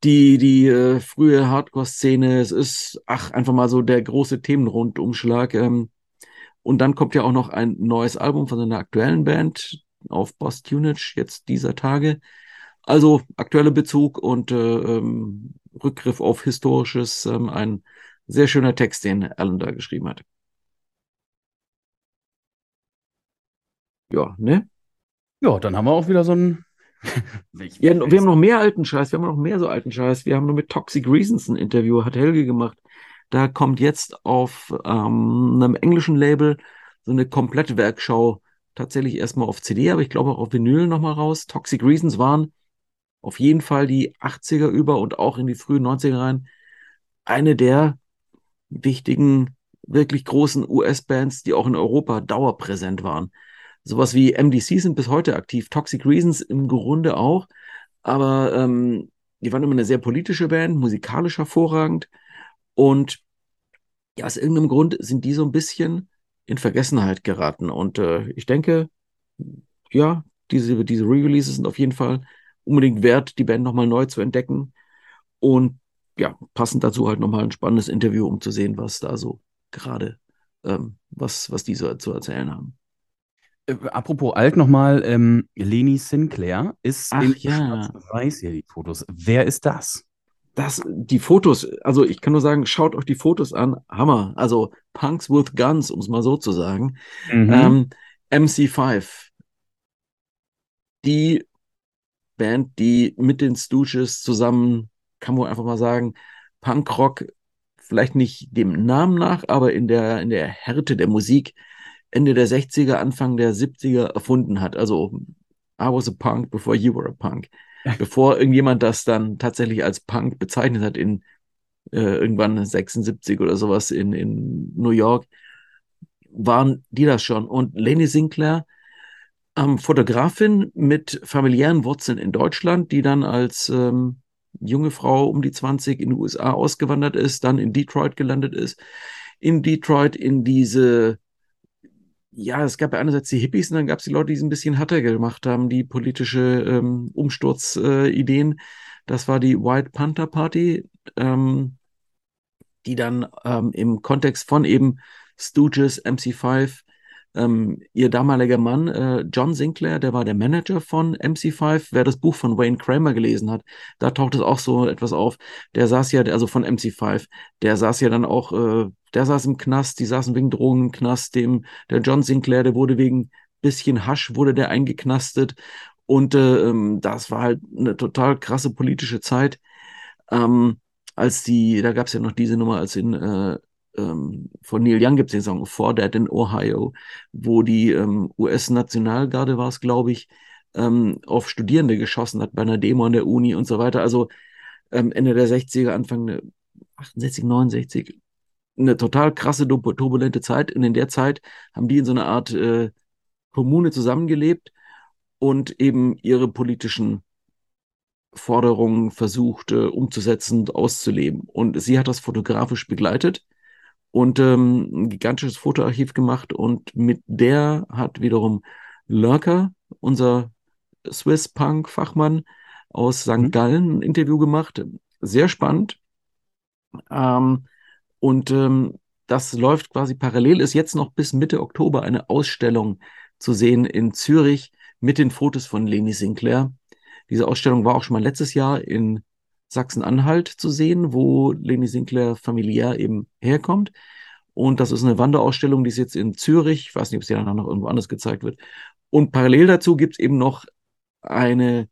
die, die äh, frühe Hardcore-Szene, es ist, ach, einfach mal so der große Themenrundumschlag. Ähm, und dann kommt ja auch noch ein neues Album von seiner aktuellen Band, auf Boss Tunage jetzt dieser Tage. Also aktueller Bezug und äh, ähm, Rückgriff auf Historisches, ähm, ein sehr schöner Text, den Alan da geschrieben hat. Ja, ne? Ja, dann haben wir auch wieder so ein. ja, wir haben noch mehr alten Scheiß, wir haben noch mehr so alten Scheiß. Wir haben nur mit Toxic Reasons ein Interview, hat Helge gemacht. Da kommt jetzt auf ähm, einem englischen Label so eine komplette Werkschau tatsächlich erstmal auf CD, aber ich glaube auch auf Vinyl nochmal raus. Toxic Reasons waren auf jeden Fall die 80er über und auch in die frühen 90er rein eine der wichtigen, wirklich großen US-Bands, die auch in Europa dauerpräsent waren. Sowas wie MDC sind bis heute aktiv, Toxic Reasons im Grunde auch, aber ähm, die waren immer eine sehr politische Band, musikalisch hervorragend und ja, aus irgendeinem Grund sind die so ein bisschen in Vergessenheit geraten. Und äh, ich denke, ja, diese, diese Re-Releases sind auf jeden Fall unbedingt wert, die Band nochmal neu zu entdecken. Und ja, passend dazu halt nochmal ein spannendes Interview, um zu sehen, was da so gerade, ähm, was, was die so zu erzählen haben. Äh, apropos alt nochmal, ähm, Leni Sinclair ist Ach, in ja. Weiß hier die Fotos. Wer ist das? das, die Fotos, also ich kann nur sagen, schaut euch die Fotos an, Hammer. Also Punks with Guns, um es mal so zu sagen. Mhm. Ähm, MC5, die Band, die mit den Stooges zusammen, kann man einfach mal sagen, Punkrock, vielleicht nicht dem Namen nach, aber in der, in der Härte der Musik Ende der 60er, Anfang der 70er erfunden hat. Also I was a punk before you were a punk bevor irgendjemand das dann tatsächlich als Punk bezeichnet hat in äh, irgendwann 76 oder sowas in, in New York, waren die das schon. Und Leni Sinclair, ähm, Fotografin mit familiären Wurzeln in Deutschland, die dann als ähm, junge Frau um die 20 in den USA ausgewandert ist, dann in Detroit gelandet ist, in Detroit in diese ja, es gab ja einerseits die Hippies und dann gab es die Leute, die es ein bisschen härter gemacht haben, die politische ähm, Umsturzideen. Äh, das war die White Panther Party, ähm, die dann ähm, im Kontext von eben Stooges, MC5, ähm, ihr damaliger Mann, äh, John Sinclair, der war der Manager von MC5. Wer das Buch von Wayne Kramer gelesen hat, da taucht es auch so etwas auf. Der saß ja, also von MC5, der saß ja dann auch, äh, der saß im Knast, die saßen wegen Drogen im Knast. Dem, der John Sinclair, der wurde wegen bisschen Hasch, wurde der eingeknastet. Und äh, ähm, das war halt eine total krasse politische Zeit. Ähm, als die, da gab es ja noch diese Nummer, als in äh, ähm, von Neil Young gibt es den Song For That in Ohio, wo die ähm, US-Nationalgarde war es, glaube ich, ähm, auf Studierende geschossen hat bei einer Demo an der Uni und so weiter. Also ähm, Ende der 60er, Anfang der 68, 69, eine total krasse, turbulente Zeit. Und in der Zeit haben die in so einer Art äh, Kommune zusammengelebt und eben ihre politischen Forderungen versucht äh, umzusetzen und auszuleben. Und sie hat das fotografisch begleitet und ähm, ein gigantisches Fotoarchiv gemacht und mit der hat wiederum Lurker, unser Swiss Punk Fachmann aus St. Mhm. Gallen, ein Interview gemacht. Sehr spannend. Ähm, und ähm, das läuft quasi parallel, ist jetzt noch bis Mitte Oktober eine Ausstellung zu sehen in Zürich mit den Fotos von Leni Sinclair. Diese Ausstellung war auch schon mal letztes Jahr in Sachsen-Anhalt zu sehen, wo Leni Sinclair familiär eben herkommt. Und das ist eine Wanderausstellung, die ist jetzt in Zürich. Ich weiß nicht, ob sie dann noch irgendwo anders gezeigt wird. Und parallel dazu gibt es eben noch eine,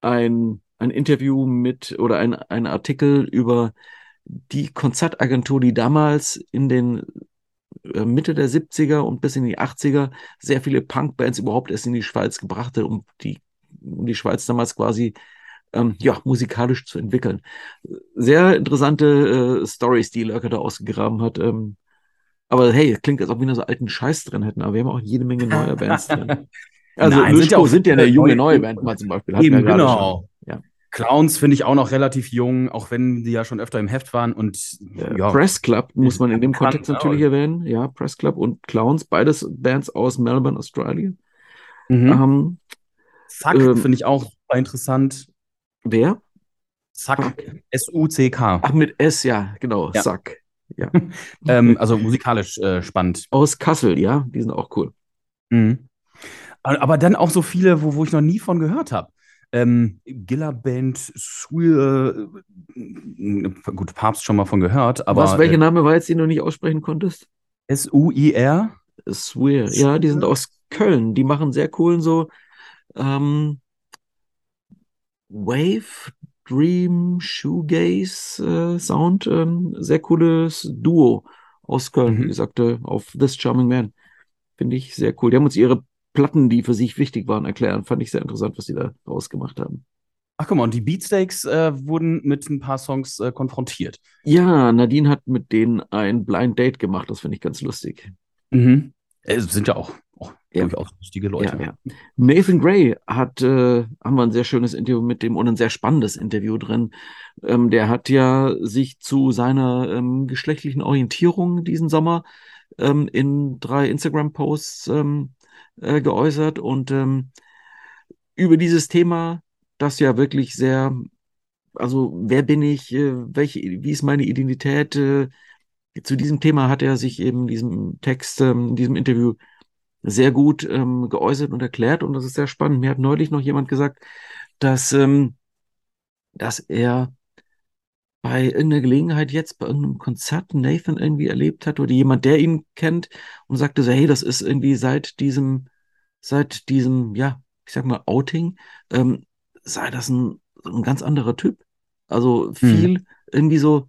ein, ein Interview mit oder ein, ein Artikel über die Konzertagentur, die damals in den äh, Mitte der 70er und bis in die 80er sehr viele Punkbands überhaupt erst in die Schweiz gebracht hat, um die, um die Schweiz damals quasi ähm, ja, musikalisch zu entwickeln. Sehr interessante äh, Stories, die Lurker da ausgegraben hat. Ähm, aber hey, klingt, als ob wir nur so alten Scheiß drin hätten, aber wir haben auch jede Menge neue Bands drin. Also Nein, sind ja, auch, sind ja eine junge neue Band mal zum Beispiel. Eben, genau. Ja. Clowns finde ich auch noch relativ jung, auch wenn die ja schon öfter im Heft waren. Und ja, Press Club muss man in dem Kontext natürlich erwähnen. Ja, Press Club und Clowns, beides Bands aus Melbourne, Australien. Mhm. Ähm, Zack, ähm, finde ich auch super interessant. Wer? Zack. S-U-C-K. Ach, mit S, ja, genau. Ja. Zack. Ja. ähm, also musikalisch äh, spannend. Aus Kassel, ja, die sind auch cool. Mhm. Aber dann auch so viele, wo, wo ich noch nie von gehört habe. Ähm, Giller Band, Suir, äh, gut, Papst schon mal von gehört, aber. Was, welcher äh, Name war jetzt, den du nicht aussprechen konntest? S-U-I-R? Swear, ja, die sind aus Köln. Die machen sehr coolen so ähm, Wave Dream Shoegaze äh, Sound. Ähm, sehr cooles Duo aus Köln, mhm. wie gesagt, äh, auf This Charming Man. Finde ich sehr cool. Die haben uns ihre Platten, die für sich wichtig waren, erklären. Fand ich sehr interessant, was sie da rausgemacht haben. Ach guck mal, und die Beatsteaks äh, wurden mit ein paar Songs äh, konfrontiert. Ja, Nadine hat mit denen ein Blind Date gemacht. Das finde ich ganz lustig. Mhm. Es äh, sind ja auch ja. durchaus lustige Leute. Ja, ja. Nathan Gray hat, äh, haben wir ein sehr schönes Interview mit dem und ein sehr spannendes Interview drin. Ähm, der hat ja sich zu seiner ähm, geschlechtlichen Orientierung diesen Sommer ähm, in drei Instagram-Posts ähm, äh, geäußert und ähm, über dieses Thema, das ja wirklich sehr, also wer bin ich, äh, welche, wie ist meine Identität? Äh, zu diesem Thema hat er sich eben in diesem Text, ähm, in diesem Interview sehr gut ähm, geäußert und erklärt und das ist sehr spannend. Mir hat neulich noch jemand gesagt, dass, ähm, dass er bei irgendeiner Gelegenheit jetzt bei irgendeinem Konzert Nathan irgendwie erlebt hat oder jemand, der ihn kennt und sagte so, hey, das ist irgendwie seit diesem, seit diesem, ja, ich sag mal, Outing, ähm, sei das ein, ein ganz anderer Typ. Also viel hm. irgendwie so,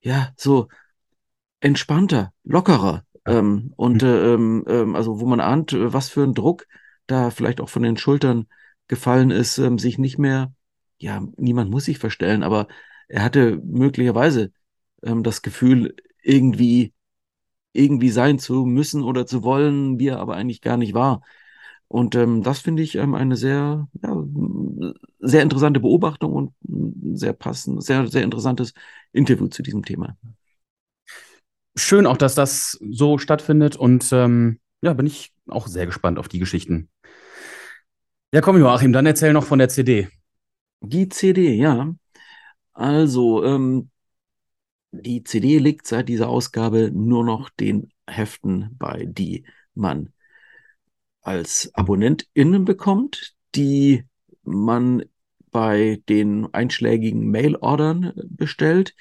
ja, so entspannter, lockerer, ähm, und hm. äh, ähm, also wo man ahnt, äh, was für ein Druck da vielleicht auch von den Schultern gefallen ist, ähm, sich nicht mehr, ja, niemand muss sich verstellen, aber er hatte möglicherweise ähm, das Gefühl, irgendwie, irgendwie sein zu müssen oder zu wollen, wie er aber eigentlich gar nicht war. Und ähm, das finde ich ähm, eine sehr, ja, sehr interessante Beobachtung und sehr passend, sehr, sehr interessantes Interview zu diesem Thema schön auch, dass das so stattfindet und ähm, ja, bin ich auch sehr gespannt auf die Geschichten. Ja, komm, Joachim, dann erzähl noch von der CD. Die CD, ja. Also, ähm, die CD liegt seit dieser Ausgabe nur noch den Heften bei, die man als AbonnentInnen bekommt, die man bei den einschlägigen Mailordern bestellt,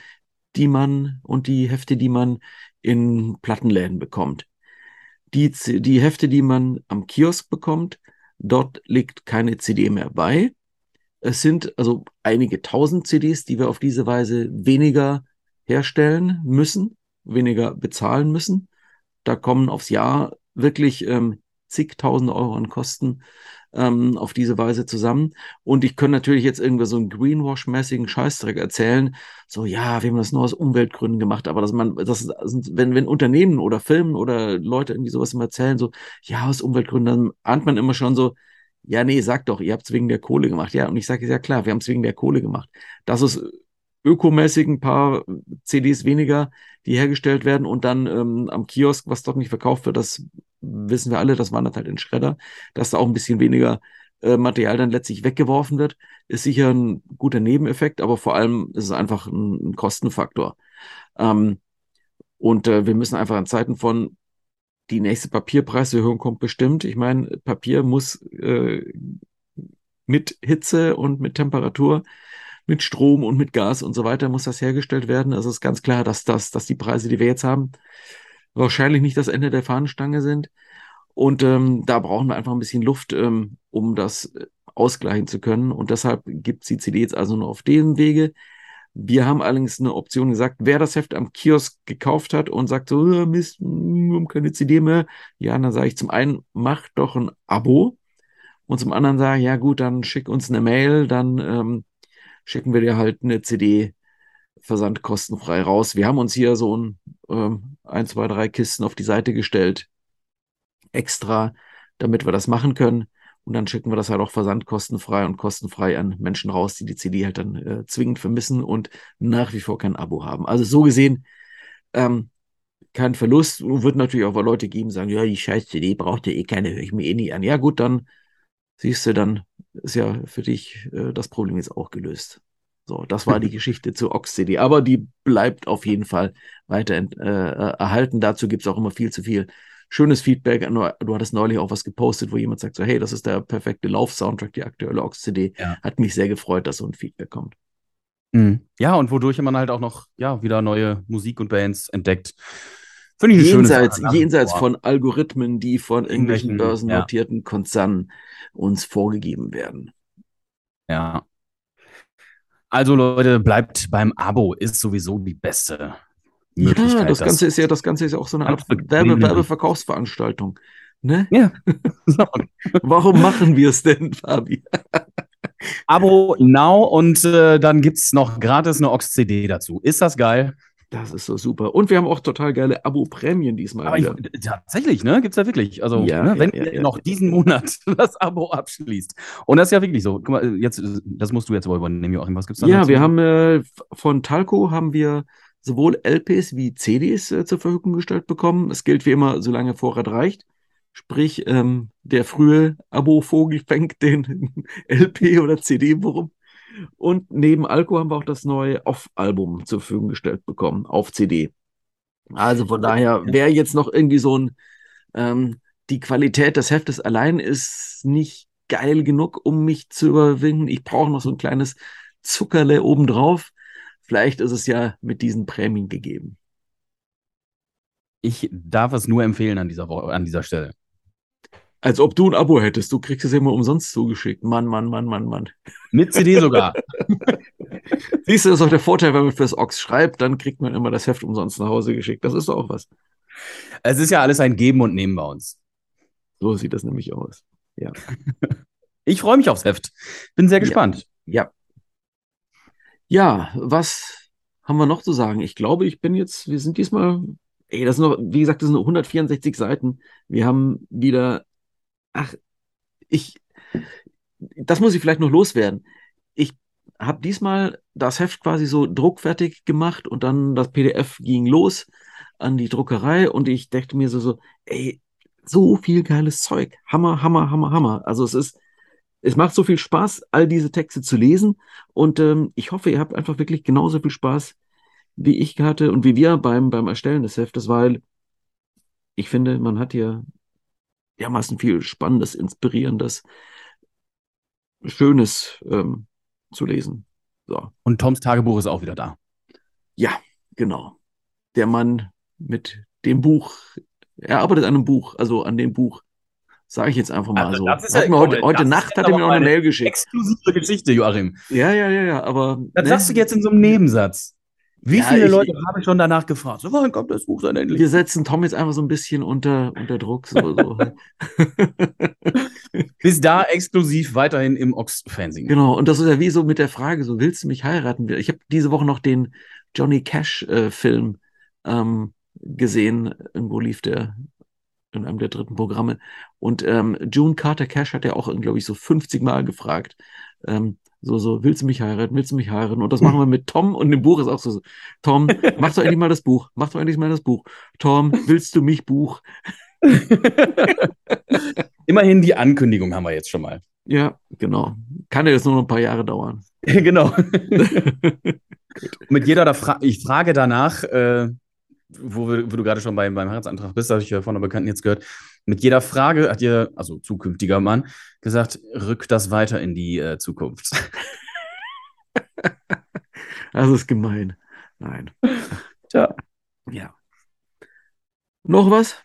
die man und die Hefte, die man in Plattenläden bekommt. Die, die Hefte, die man am Kiosk bekommt, dort liegt keine CD mehr bei. Es sind also einige tausend CDs, die wir auf diese Weise weniger herstellen müssen, weniger bezahlen müssen. Da kommen aufs Jahr wirklich ähm, zigtausend Euro an Kosten ähm, auf diese Weise zusammen. Und ich könnte natürlich jetzt irgendwie so einen Greenwash-mäßigen Scheißdreck erzählen. So, ja, wir haben das nur aus Umweltgründen gemacht, aber dass man, das wenn, wenn Unternehmen oder Firmen oder Leute irgendwie sowas immer erzählen, so, ja, aus Umweltgründen, dann ahnt man immer schon so, ja, nee, sag doch, ihr habt es wegen der Kohle gemacht. Ja, und ich sage, ja klar, wir haben es wegen der Kohle gemacht. Das ist ökomäßig ein paar CDs weniger, die hergestellt werden und dann ähm, am Kiosk, was dort nicht verkauft wird, das wissen wir alle, das wandert halt in Schredder, dass da auch ein bisschen weniger äh, Material dann letztlich weggeworfen wird, ist sicher ein guter Nebeneffekt, aber vor allem ist es einfach ein, ein Kostenfaktor. Ähm, und äh, wir müssen einfach in Zeiten von die nächste Papierpreiserhöhung kommt bestimmt. Ich meine, Papier muss äh, mit Hitze und mit Temperatur mit Strom und mit Gas und so weiter muss das hergestellt werden. Also es ist ganz klar, dass, das, dass die Preise, die wir jetzt haben, wahrscheinlich nicht das Ende der Fahnenstange sind. Und ähm, da brauchen wir einfach ein bisschen Luft, ähm, um das äh, ausgleichen zu können. Und deshalb gibt es die CD jetzt also nur auf dem Wege. Wir haben allerdings eine Option gesagt, wer das Heft am Kiosk gekauft hat und sagt so, oh, Mist, haben keine CD mehr. Ja, dann sage ich zum einen, mach doch ein Abo. Und zum anderen sage ich, ja gut, dann schick uns eine Mail, dann ähm, schicken wir dir halt eine CD versandkostenfrei raus. Wir haben uns hier so ein, ähm, ein, zwei, drei Kisten auf die Seite gestellt, extra, damit wir das machen können. Und dann schicken wir das halt auch versandkostenfrei und kostenfrei an Menschen raus, die die CD halt dann äh, zwingend vermissen und nach wie vor kein Abo haben. Also so gesehen, ähm, kein Verlust. Wird natürlich auch Leute geben, sagen, ja, die scheiß CD braucht ihr eh keine, höre ich mir eh nie an. Ja gut, dann siehst du, dann ist ja für dich äh, das Problem jetzt auch gelöst. So, das war die Geschichte zu Ox CD, aber die bleibt auf jeden Fall weiter äh, äh, erhalten. Dazu gibt es auch immer viel zu viel schönes Feedback. Du hattest neulich auch was gepostet, wo jemand sagt so, hey, das ist der perfekte Lauf-Soundtrack, die aktuelle Ox CD. Ja. Hat mich sehr gefreut, dass so ein Feedback kommt. Mhm. Ja, und wodurch man halt auch noch ja, wieder neue Musik und Bands entdeckt. Finde ich jenseits, Sache, jenseits von Algorithmen, die von irgendwelchen börsennotierten ja. Konzernen uns vorgegeben werden. Ja. Also Leute, bleibt beim Abo, ist sowieso die beste Möglichkeit. Ja, das Ganze ist ja, das Ganze ist ja auch so eine Art Werbe, Werbeverkaufsveranstaltung. Ne? Ja. Warum machen wir es denn, Fabi? Abo now und äh, dann gibt es noch gratis eine Ox-CD dazu. Ist das geil? Das ist so super. Und wir haben auch total geile Abo-Prämien diesmal. Aber. Ich, tatsächlich, ne? Gibt es ja wirklich. Also, ja, ne? wenn ja, ihr ja, noch diesen Monat das Abo abschließt. Und das ist ja wirklich so. Guck mal, jetzt, das musst du jetzt wohl übernehmen, Joachim. Was gibt's da? Ja, dazu? wir haben äh, von Talco haben wir sowohl LPs wie CDs äh, zur Verfügung gestellt bekommen. Es gilt wie immer, solange Vorrat reicht. Sprich, ähm, der frühe Abo-Vogel fängt den LP oder CD-Wurm und neben Alko haben wir auch das neue Off-Album zur Verfügung gestellt bekommen, auf CD. Also von daher, wer jetzt noch irgendwie so ein, ähm, die Qualität des Heftes allein ist nicht geil genug, um mich zu überwinden. Ich brauche noch so ein kleines Zuckerle obendrauf. Vielleicht ist es ja mit diesen Prämien gegeben. Ich darf es nur empfehlen an dieser, an dieser Stelle. Als ob du ein Abo hättest. Du kriegst es immer umsonst zugeschickt. Mann, Mann, Mann, Mann, Mann. Mit CD sogar. Siehst du, das ist auch der Vorteil, wenn man fürs Ox schreibt, dann kriegt man immer das Heft umsonst nach Hause geschickt. Das ist doch auch was. Es ist ja alles ein Geben und Nehmen bei uns. So sieht das nämlich aus. Ja. Ich freue mich aufs Heft. Bin sehr gespannt. Ja. Ja, was haben wir noch zu sagen? Ich glaube, ich bin jetzt, wir sind diesmal, ey, das sind noch, wie gesagt, das sind 164 Seiten. Wir haben wieder ach, ich, das muss ich vielleicht noch loswerden. Ich habe diesmal das Heft quasi so druckfertig gemacht und dann das PDF ging los an die Druckerei und ich dachte mir so, so ey, so viel geiles Zeug. Hammer, Hammer, Hammer, Hammer. Also es ist, es macht so viel Spaß, all diese Texte zu lesen. Und ähm, ich hoffe, ihr habt einfach wirklich genauso viel Spaß, wie ich hatte und wie wir beim, beim Erstellen des Heftes, weil ich finde, man hat hier dermaßen viel Spannendes, Inspirierendes, Schönes ähm, zu lesen. So. Und Toms Tagebuch ist auch wieder da. Ja, genau. Der Mann mit dem Buch, er arbeitet an einem Buch, also an dem Buch, sage ich jetzt einfach mal Also so. das ist Hat ja- mir heute, komm, heute das Nacht ist hat er mir noch eine eine Mail geschickt. Exklusive Geschichte, Joachim. Ja, ja, ja, ja, aber Das ne, sagst du jetzt in so einem Nebensatz. Wie Ja, viele ich- Leute haben schon danach gefragt? So, wann kommt das Buch dann endlich? wir setzen Tom jetzt einfach so ein bisschen unter, unter Druck. So, so. Bis da exklusiv weiterhin im Ox-Fernsehen. Genau, und das ist ja wie so mit der Frage, so willst du mich heiraten? Ich habe diese Woche noch den Johnny Cash-Film ähm, gesehen. Irgendwo lief der in einem der dritten Programme. Und ähm, June Carter Cash hat ja auch, glaube ich, so 50 Mal gefragt. Ähm, so, so, willst du mich heiraten? Willst du mich heiraten? Und das machen wir mit Tom und im Buch ist auch so, Tom, mach doch endlich mal das Buch. Mach doch endlich mal das Buch. Tom, willst du mich Buch? Immerhin die Ankündigung haben wir jetzt schon mal. Ja, genau. Kann ja jetzt nur noch ein paar Jahre dauern. genau. Mit jeder der Fra ich frage danach, äh, wo, wir, wo du gerade schon beim, beim Heiratsantrag bist, habe ich ja von einer Bekannten jetzt gehört. Mit jeder Frage hat ihr, also zukünftiger Mann, gesagt, rück das weiter in die äh, Zukunft. Das ist gemein. Nein. Tja. Ja. Noch was?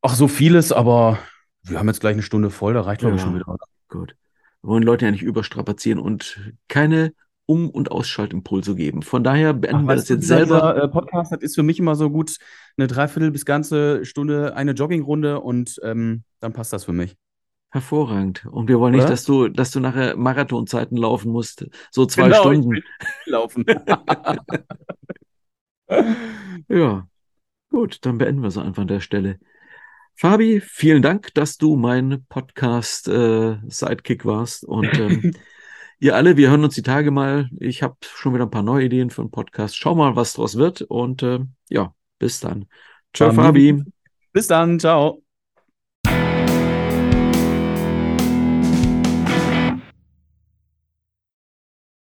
Ach, so vieles, aber wir haben jetzt gleich eine Stunde voll, da reicht, glaube ich, Ja. schon wieder. Gut. Wir wollen Leute ja nicht überstrapazieren und keine Um- und Ausschaltimpulse geben. Von daher beenden Ach, wir das jetzt selber. dieser, äh, Podcast, das ist für mich immer so gut, eine Dreiviertel bis ganze Stunde eine Joggingrunde und ähm, dann passt das für mich. Hervorragend. Und wir wollen nicht, Oder? dass du, dass du nachher Marathonzeiten laufen musst. So zwei Genau, Stunden. laufen. Ja. Gut, dann beenden wir es einfach an der Stelle. Fabi, vielen Dank, dass du mein Podcast-Sidekick warst. Und ähm, ihr alle, wir hören uns die Tage mal. Ich habe schon wieder ein paar neue Ideen für einen Podcast. Schau mal, was draus wird. Und ähm, ja, bis dann. Ciao, Fabi. Bis dann, ciao.